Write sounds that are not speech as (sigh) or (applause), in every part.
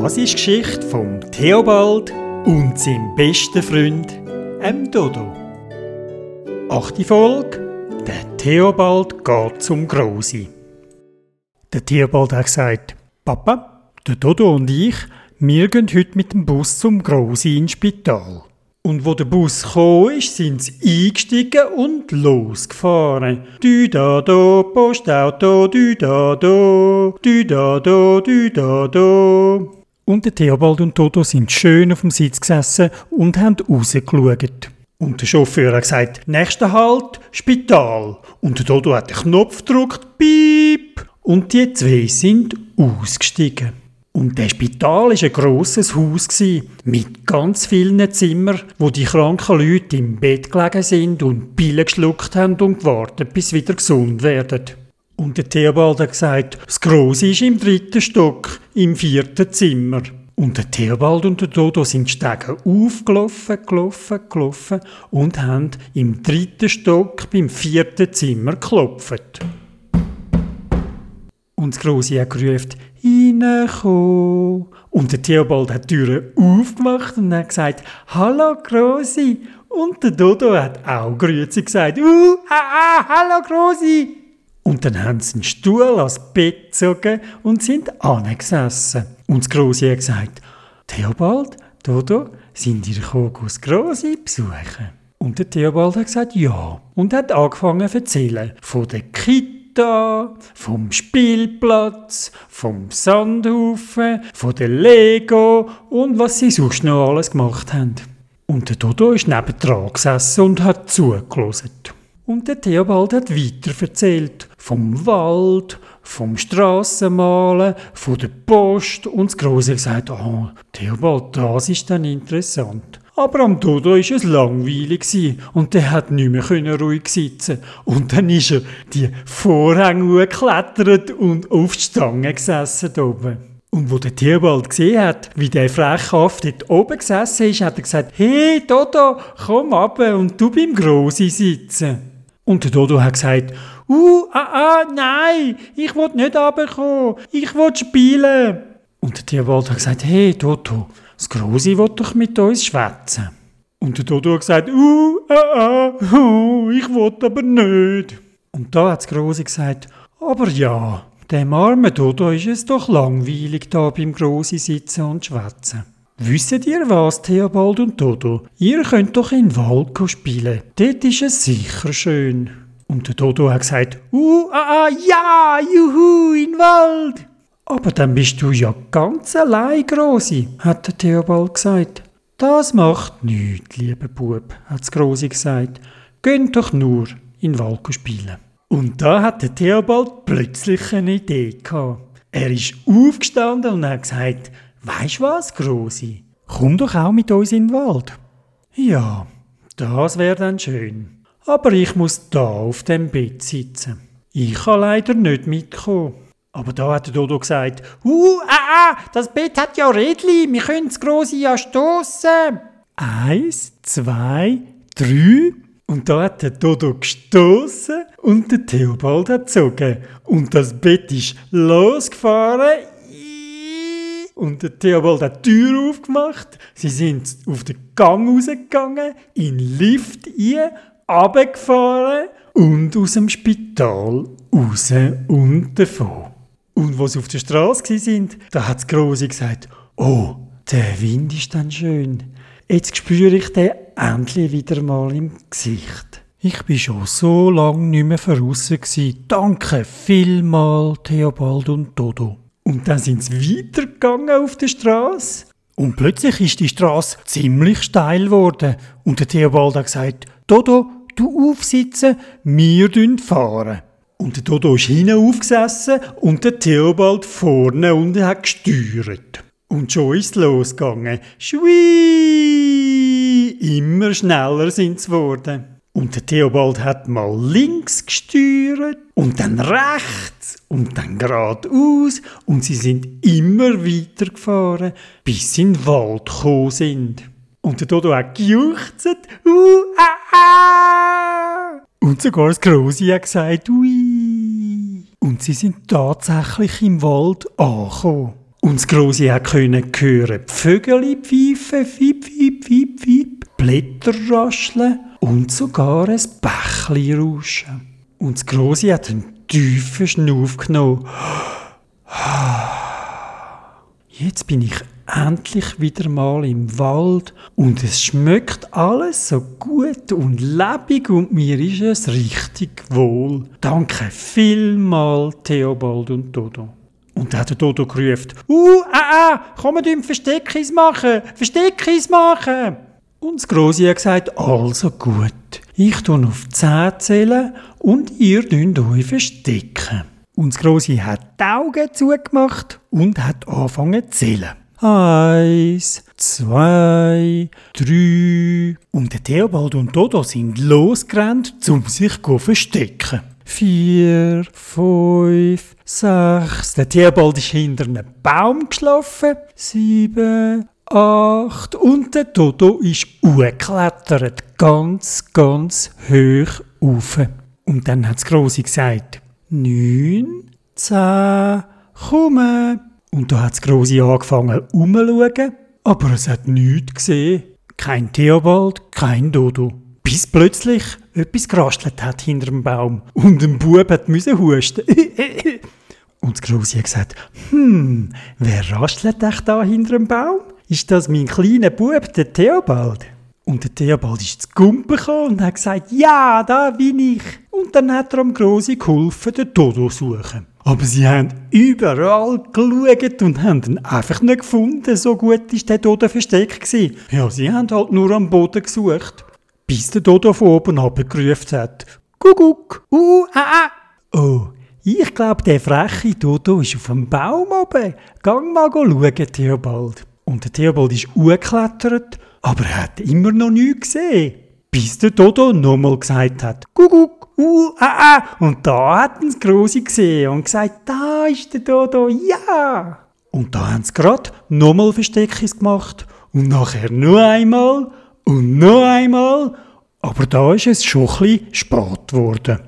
Das ist Geschichte von Theobald und seinem besten Freund, dem Dodo. Achte Folge: Der Theobald geht zum Grosi. Der Theobald hat gesagt: Papa, der Dodo und ich, wir gehen heute mit dem Bus zum Grosi ins Spital. Und wo der Bus gekommen ist, sind sie eingestiegen und losgefahren. Dü da do, Postauto, dü da do, dü da do, dü da do. Und der Theobald und Toto sind schön auf dem Sitz gesessen und haben rausgeschaut. Und der Chauffeur hat gesagt, nächster Halt, Spital. Und der Toto hat den Knopf gedrückt, piep. Und die zwei sind ausgestiegen. Und der Spital war ein grosses Haus mit ganz vielen Zimmern, wo die kranken Leute im Bett gelegen sind und Pillen geschluckt haben und gewartet, bis sie wieder gesund werden. Und der Theobald hat gesagt, das Grosse ist im dritten Stock, im vierten Zimmer. Und der Theobald und der Dodo sind Stegen aufgelaufen, gelaufen, gelaufen und haben im dritten Stock beim vierten Zimmer geklopft. Und das Grosse hat gerufen, reinkommen. Und der Theobald hat die Türe aufgemacht und hat gesagt, Hallo Grosi. Und der Dodo hat auch Grüezi gesagt, uh, ah, ah, hallo Grosi. Und dann haben sie einen Stuhl ans Bett gezogen und sind angesessen. Und das Grosi hat gesagt, Theobald, Dodo, sind ihr gekommen, das Grosi besuchen? Und der Theobald hat gesagt, ja. Und hat angefangen zu erzählen von der Kita vom Spielplatz, vom Sandhaufen, von der Lego und was sie sonst noch alles gemacht haben. Und der Dodo ist nebendran gesessen und hat zugelassen. Und der Theobald hat weiter erzählt vom Wald, vom Strassenmalen, von der Post und das Grosse gesagt, oh, Theobald, das ist dann interessant. Aber am Dodo war es langweilig und der hat nicht mehr ruhig sitzen Und dann ist er die Vorhänge geklettert und auf die Stange gesessen oben. Und wo der Tierbald gesehen hat, wie der Frechhaft dort oben gesessen ist, hat er gesagt, hey Dodo, komm ab und du beim Grossi sitzen. Und der Dodo hat gesagt, uh, ah, ah, nein, ich will nicht runterkommen, ich will spielen. Und der Tierwald hat gesagt, hey Dodo, das Grosi will doch mit uns schwätzen. Und der Dodo hat gesagt, uh, ah, ah, uh, ich will aber nicht. Und da hat das Grosi gesagt, aber ja, dem armen Dodo ist es doch langweilig, da beim Grosi sitzen und schwätzen. Wisst ihr was, Theobald und Dodo? Ihr könnt doch in den Wald spielen. Dort ist es sicher schön. Und der Dodo hat gesagt, uh, ah, ah, ja, juhu, in den Wald. Aber dann bist du ja ganz allein, Grosi, hat der Theobald gesagt. Das macht nichts, lieber Bub, hat Grosi gesagt. Gönnt doch nur in den Wald spielen. Und da hat der Theobald plötzlich eine Idee gehabt. Er ist aufgestanden und hat gesagt, Weisst was, Grosi? Komm doch auch mit uns in den Wald. Ja, das wäre dann schön. Aber ich muss da auf dem Bett sitzen. Ich kann leider nicht mitkommen. Aber da hat der Dodo gesagt, uh, ah, ah, das Bett hat ja Rädli, wir können das grosse ja stossen. Eins, zwei, drei. Und da hat der Dodo gestoßen und der Theobald hat gezogen. Und das Bett ist losgefahren. Und der Theobald hat die Tür aufgemacht. Sie sind auf den Gang rausgegangen, in den Lift rein, runtergefahren und aus dem Spital raus und davon. Und wo sie auf der Straße sind, da hat das Grosse gesagt, oh, der Wind ist dann schön. Jetzt spüre ich den endlich wieder mal im Gesicht. Ich bin schon so lange nicht mehr draussen Danke vielmal, Theobald und Dodo. Und dann sind sie weitergegangen auf der Straße. Und plötzlich ist die Straße ziemlich steil geworden. Und der Theobald hat gesagt, Dodo, du aufsitzen, wir fahren. Und der Dodo ist hinten aufgesessen und der Theobald vorne und hat gesteuert. Und schon ist es losgegangen. Schwie! Immer schneller sind sie geworden. Und der Theobald hat mal links gesteuert und dann rechts und dann geradeaus und sie sind immer weiter gefahren, bis sie in den Wald gekommen sind. Und der Dodo hat gejuchzt. Uh, ah, ah. Und sogar das Grosi hat gesagt, ui. Und sie sind tatsächlich im Wald angekommen. Und das Grosse hat können hören, Vögel pfeifen, fiep, fiep, fiep, fiep, Blätter rascheln und sogar ein Bächli rauschen. Und das Grosse hat einen tiefen Schnuff genommen. Jetzt bin ich endlich wieder mal im Wald und es schmeckt alles so gut und lebendig und mir ist es richtig wohl. Danke vielmal, Theobald und Dodo. Und dann hat der Dodo gerufen, «Uh, ah, ah, kommt im Versteckis machen, Versteckis machen!» Und das Grosi hat gesagt, «Also gut, ich tue auf 10 zählen und ihr dünnt euch verstecken.» Und das Grosi hat die Augen zugemacht und hat angefangen zu zählen. Eins, zwei, drei. Und der Theobald und Dodo sind losgerannt, um sich zu verstecken. Vier, fünf, sechs. Der Theobald ist hinter einem Baum geschlafen. Sieben, acht. Und der Dodo ist hochgeklettert. Ganz, ganz hoch auf. Und dann hat das Grosse gesagt, neun, zehn, komm. Und da hat das Grosse angefangen umzuschauen, aber es hat nichts gesehen. Kein Theobald, kein Dodo. Bis plötzlich etwas gerastelt hat hinter dem Baum und ein Bub hat müssen husten. (laughs) und das Grosse hat gesagt, hm, wer rastelt echt da hinter dem Baum? Ist das mein kleiner Bub, der Theobald? Und der Theobald ist zu Gumpen und hat gesagt, ja, da bin ich. Und dann hat er am Grosse geholfen, den Dodo zu suchen. Aber sie haben überall geschaut und haben ihn einfach nicht gefunden. So gut war der Dodo versteckt. Ja, sie haben halt nur am Boden gesucht. Bis der Dodo von oben abgerufen hat. Kuckuck, uh, ah, ah. Oh, ich glaube, der freche Dodo ist auf dem Baum oben. Gang mal schauen, Theobald. Und der Theobald ist hochgeklettert, aber er hat immer noch nichts gesehen. Bis der Dodo nochmal gesagt hat, Kuckuck, uh, ah, ah. Und da hat das Grosse gesehen und gesagt, da ist der Dodo, ja. Und da haben sie gerade nochmal Versteckis gemacht und nachher nur einmal und noch einmal. Aber da ist es schon ein spät geworden.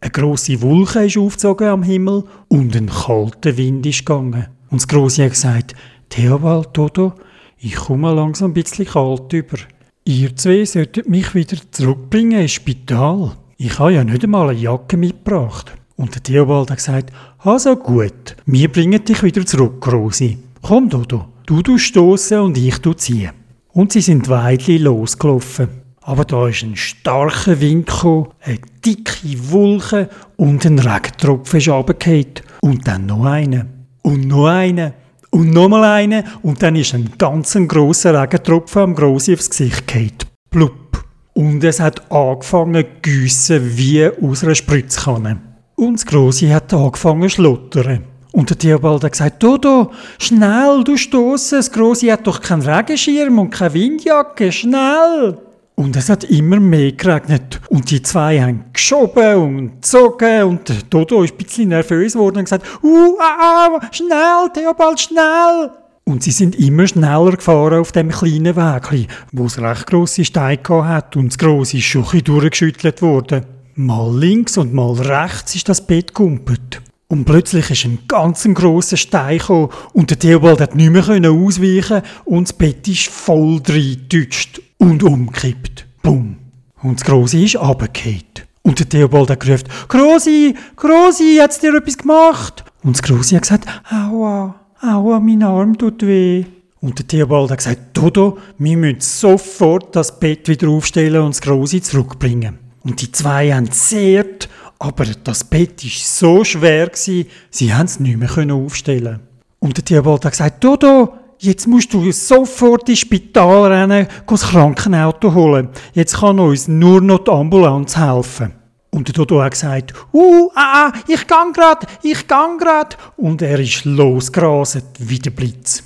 Eine grosse Wolke ist aufgezogen am Himmel und ein kalter Wind ist gegangen. Und das Grosse hat gesagt, Theobald, Dodo, ich komme langsam ein bisschen kalt über. Ihr zwei solltet mich wieder zurückbringen ins Spital. Ich habe ja nicht einmal eine Jacke mitgebracht. Und der Theobald hat gesagt, also gut, wir bringen dich wieder zurück, Rosi. Komm, Dodo, du du stoßen und ich du ziehen. Und sie sind weitlich losgelaufen. Aber da ist ein starker Wind gekommen, eine dicke Wolke und ein Regentropfen ist. Und dann noch eine. Und noch eine. Und nochmal eine. Und dann ist ein ganz grosser Regentropfen am Grossi aufs Gesicht gefallen. Blub. Und es hat angefangen zu giessen wie aus einer Spritzkanne. Und das Grosse hat angefangen zu schlottern. Und der Theobald hat gesagt, Dodo, schnell, du stossen, das Grosse hat doch keinen Regenschirm und keine Windjacke, schnell! Und es hat immer mehr geregnet. Und die zwei haben geschoben und gezogen. Und Dodo ist ein bisschen nervös geworden und gesagt, uh, ah, ah, schnell, Theobald, schnell! Und sie sind immer schneller gefahren auf dem kleinen Weg, wo es recht grosse Steine hat und das grosse ein durchgeschüttelt worden. Mal links und mal rechts ist das Bett gumpet. Und plötzlich ist ein ganz grosser Stein gekommen und der Theobald hat nicht mehr ausweichen und das Bett ist voll reingetutscht und umgekippt. Bumm. Und das Grosse ist runtergefallen. Und der Theobald hat gerufen, Grosi, Grosi, hat's dir etwas gemacht? Und das Grosi hat gesagt, aua. Aua, mein Arm tut weh. Und der Theobald hat gesagt, Dodo, wir müssen sofort das Bett wieder aufstellen und das Grosse zurückbringen. Und die zwei haben zehrt, aber das Bett war so schwer, sie haben es nicht mehr aufstellen Und der Theobald hat gesagt, Dodo, jetzt musst du sofort ins Spital rennen, das Krankenauto holen. Jetzt kann uns nur noch die Ambulanz helfen. Und der Dodo hat gesagt, uh, ah, ah, ich gang grad, ich gang grad. Und er ist losgerastet wie der Blitz.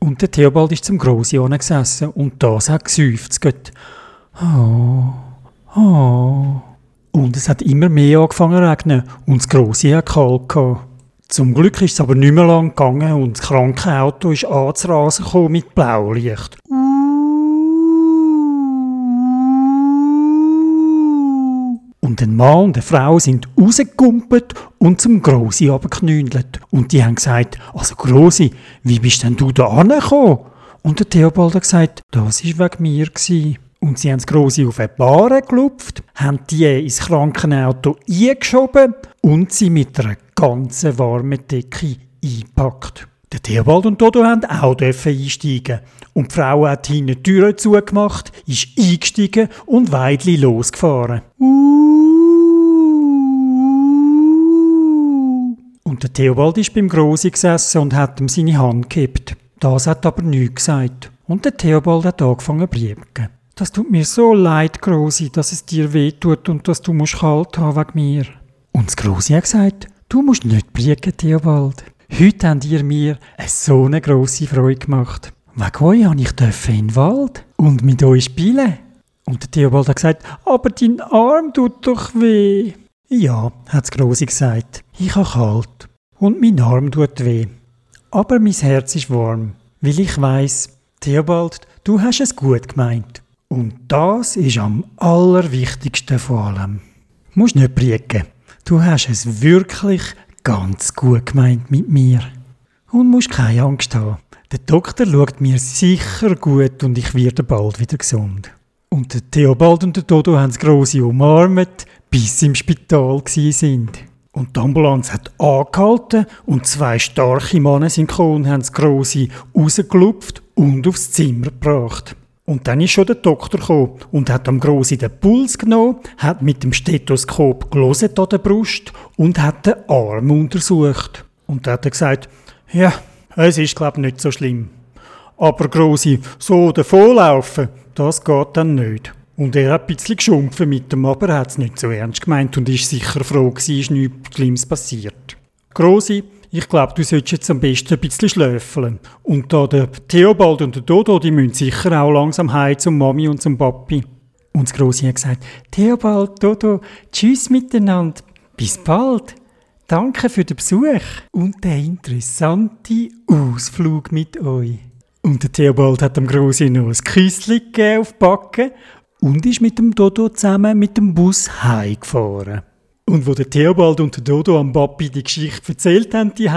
Und der Theobald ist zum Grossi gesessen und das hat geseufzt. Oh, oh. Und es hat immer mehr angefangen zu regnen und das Grossi hat kalt gehabt. Zum Glück ist es aber nicht mehr lang gegangen und das Krankenauto ist anzurasen mit Blaulicht. Und ein Mann und eine Frau sind rausgekumpelt und zum Grossi runtergeknündelt. Und die haben gesagt, also Grossi, wie bist denn du da angekommen? Und der Theobald hat gesagt, das war wegen mir. Gewesen. Und sie haben das Grossi auf eine Bahre gelupft, haben die ins Krankenauto eingeschoben und sie mit einer ganzen warmen Decke eingepackt. Der Theobald und Dodo haben auch einsteigen. Und die Frau hat hinten die Türe zugemacht, ist eingestiegen und weidli losgefahren. Und der Theobald ist beim Grosi gesessen und hat ihm seine Hand gehabt. Das hat aber nichts gesagt. Und der Theobald hat angefangen zu briebken. Das tut mir so leid, Grosi, dass es dir weh tut und dass du musst kalt haben wegen mir. Und das Grosi hat gesagt, du musst nicht briebken, Theobald. Heute habt ihr mir eine so eine grosse Freude gemacht. Wegen euch habe ich in den Wald und mit euch spielen. Und der Theobald hat gesagt, aber dein Arm tut doch weh. Ja, hat das Grosi gesagt, ich habe kalt und mein Arm tut weh. Aber mein Herz ist warm, weil ich weiß, Theobald, du hast es gut gemeint. Und das ist am allerwichtigsten von allem. Du musst nicht briegen. Du hast es wirklich ganz gut gemeint mit mir. Und musst keine Angst haben. Der Doktor schaut mir sicher gut und ich werde bald wieder gesund. Und der Theobald und der Dodo haben das Grosse umarmt, bis sie im Spital sind. Und die Ambulanz hat angehalten und zwei starke Männer und haben das Grosse rausgelupft und aufs Zimmer gebracht. Und dann ist schon der Doktor gekommen und hat am Grossi den Puls genommen, hat mit dem Stethoskop gelesen an der Brust und hat den Arm untersucht. Und dann hat er gesagt, ja, es ist glaube ich nicht so schlimm. Aber Grossi, so davonlaufen, das geht dann nicht. Und er hat ein bisschen geschumpfen mit dem, aber er hat es nicht so ernst gemeint und ist sicher froh gewesen, ist nichts Schlimmes passiert. Grossi, ich glaube, du solltest jetzt am besten ein bisschen schlöfeln. Und da der Theobald und der Dodo, die müssen sicher auch langsam heim zum Mami und zum Papi. Und das Grossi hat gesagt, Theobald, Dodo, tschüss miteinander, bis bald. Danke für den Besuch und den interessanten Ausflug mit euch. Und der Theobald hat dem Grossi noch ein Küsschen gegeben auf die Backe und ist mit dem Dodo zusammen mit dem Bus heimgefahren. Und wo der Theobald und der Dodo am Papi die Geschichte erzählt haben, die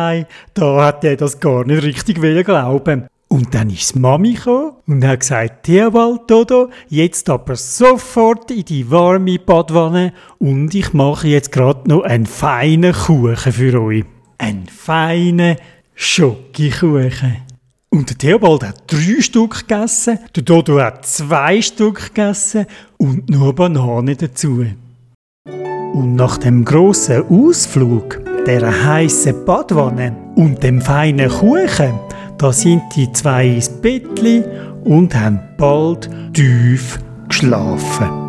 da hat er das gar nicht richtig glauben. Und dann ist Mami und hat gesagt, Theobald, Dodo, jetzt aber sofort in die warme Badwanne und ich mache jetzt gerade noch einen feinen Kuchen für euch. Einen feinen Schokokuchen. Und der Theobald hat drei Stück gegessen, der Dodo hat zwei Stück gegessen und nur Banane dazu. Und nach dem großen Ausflug, der heißen Badwanne und dem feinen Kuchen, da sind die zwei ins Bettli und haben bald tief geschlafen.